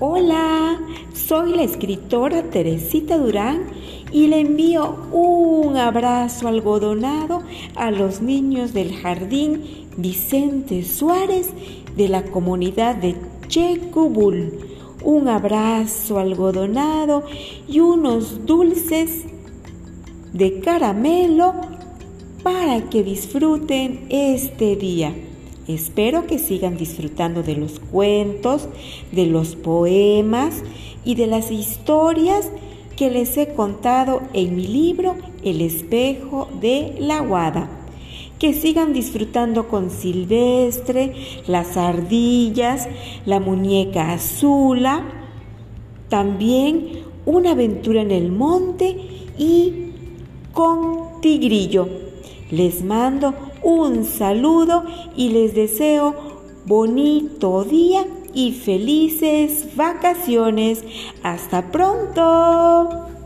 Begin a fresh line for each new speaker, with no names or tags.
Hola, soy la escritora Teresita Durán y le envío un abrazo algodonado a los niños del jardín Vicente Suárez de la comunidad de Checubul. Un abrazo algodonado y unos dulces de caramelo para que disfruten este día. Espero que sigan disfrutando de los cuentos, de los poemas y de las historias que les he contado en mi libro El espejo de la guada. Que sigan disfrutando con Silvestre, las ardillas, la muñeca azula, también una aventura en el monte y con Tigrillo. Les mando un saludo y les deseo bonito día y felices vacaciones. Hasta pronto.